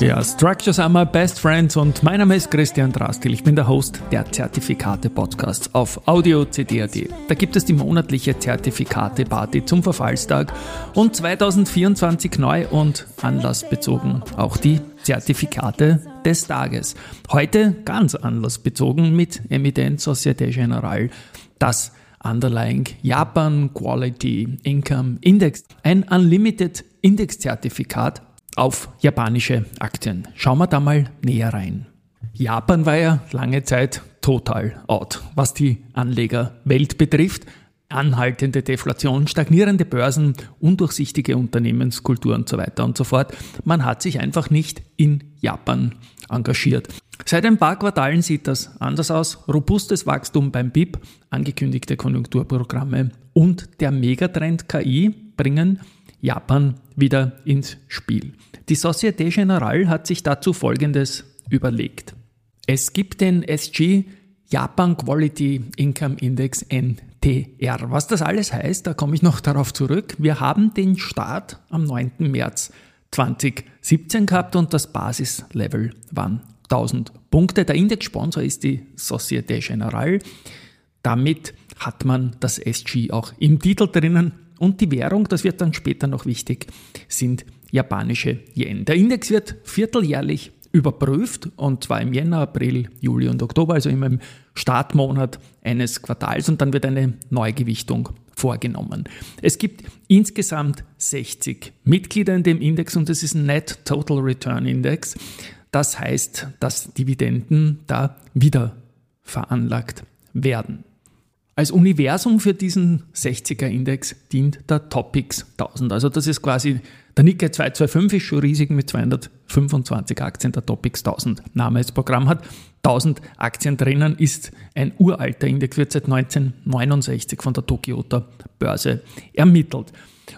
Ja, Structures are my best friends und mein Name ist Christian Drastil. Ich bin der Host der Zertifikate-Podcasts auf Audio CD.at. Da gibt es die monatliche Zertifikate-Party zum Verfallstag und 2024 neu und anlassbezogen auch die Zertifikate des Tages. Heute ganz anlassbezogen mit Emittent Societe Generale. Das Underlying Japan Quality Income Index, ein Unlimited Index-Zertifikat auf japanische Aktien. Schauen wir da mal näher rein. Japan war ja lange Zeit total out, was die Anlegerwelt betrifft. Anhaltende Deflation, stagnierende Börsen, undurchsichtige Unternehmenskultur und so weiter und so fort. Man hat sich einfach nicht in Japan engagiert. Seit ein paar Quartalen sieht das anders aus. Robustes Wachstum beim BIP, angekündigte Konjunkturprogramme und der Megatrend KI bringen Japan wieder ins Spiel. Die Societe Generale hat sich dazu Folgendes überlegt. Es gibt den SG Japan Quality Income Index NTR. Was das alles heißt, da komme ich noch darauf zurück. Wir haben den Start am 9. März 2017 gehabt und das Basislevel waren 1000 Punkte. Der Indexsponsor ist die Societe Generale. Damit hat man das SG auch im Titel drinnen. Und die Währung, das wird dann später noch wichtig, sind japanische Yen. Der Index wird vierteljährlich überprüft und zwar im Jänner, April, Juli und Oktober, also immer im Startmonat eines Quartals und dann wird eine Neugewichtung vorgenommen. Es gibt insgesamt 60 Mitglieder in dem Index und es ist ein Net Total Return Index. Das heißt, dass Dividenden da wieder veranlagt werden. Als Universum für diesen 60er-Index dient der Topics 1000. Also das ist quasi, der Nikkei 225 ist schon riesig mit 225 Aktien, der Topics 1000 Name als Programm hat. 1000 Aktien drinnen ist ein uralter Index, wird seit 1969 von der Tokioter Börse ermittelt.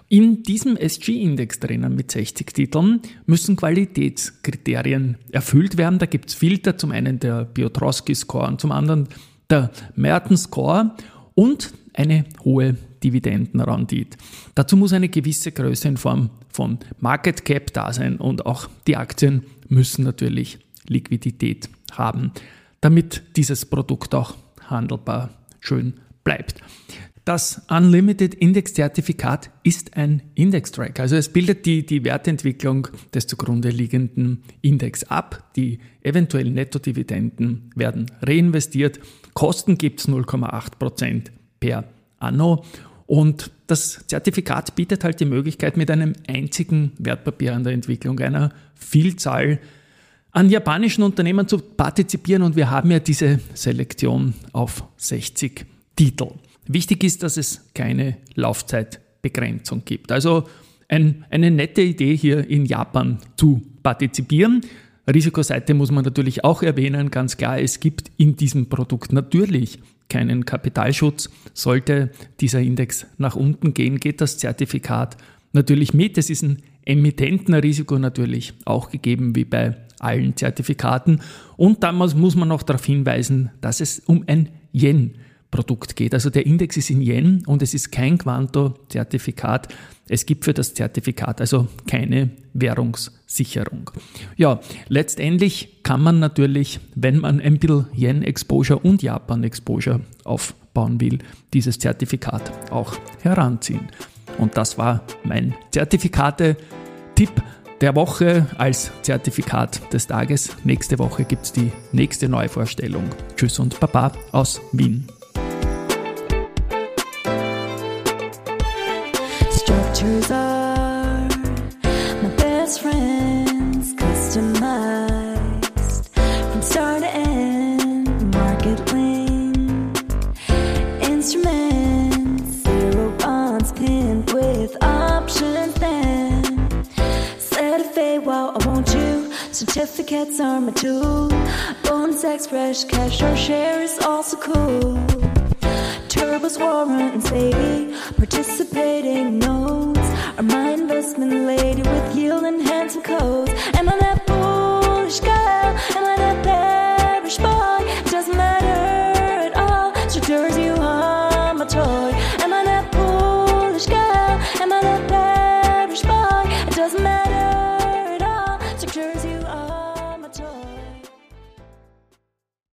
In diesem SG-Index drinnen mit 60 Titeln müssen Qualitätskriterien erfüllt werden. Da gibt es Filter, zum einen der Piotrowski-Score und zum anderen der Merton-Score und eine hohe Dividendenrendite. Dazu muss eine gewisse Größe in Form von Market Cap da sein und auch die Aktien müssen natürlich Liquidität haben, damit dieses Produkt auch handelbar schön bleibt. Das Unlimited Index Zertifikat ist ein Index-Track. Also es bildet die, die Wertentwicklung des zugrunde liegenden Index ab. Die eventuellen Nettodividenden werden reinvestiert. Kosten gibt es 0,8% per Anno. Und das Zertifikat bietet halt die Möglichkeit, mit einem einzigen Wertpapier an der Entwicklung einer Vielzahl an japanischen Unternehmen zu partizipieren. Und wir haben ja diese Selektion auf 60 Titel. Wichtig ist, dass es keine Laufzeitbegrenzung gibt. Also ein, eine nette Idee hier in Japan zu partizipieren. Risikoseite muss man natürlich auch erwähnen, ganz klar, es gibt in diesem Produkt natürlich keinen Kapitalschutz. Sollte dieser Index nach unten gehen, geht das Zertifikat natürlich mit. Es ist ein Emittentenrisiko natürlich auch gegeben wie bei allen Zertifikaten. Und damals muss man noch darauf hinweisen, dass es um ein Yen Produkt geht. Also der Index ist in Yen und es ist kein Quanto-Zertifikat. Es gibt für das Zertifikat also keine Währungssicherung. Ja, letztendlich kann man natürlich, wenn man ein bisschen Yen-Exposure und Japan-Exposure aufbauen will, dieses Zertifikat auch heranziehen. Und das war mein Zertifikate-Tipp der Woche als Zertifikat des Tages. Nächste Woche gibt es die nächste Neuvorstellung. Tschüss und Baba aus Wien. Structures are my best friends, customized from start to end. Market link instruments, zero bonds pinned with options. Then set a fade while I want you. Certificates are my tool. Bonus X, fresh cash or share is also cool. Turbos, warrants, baby. Participating notes are my investment lady with yield and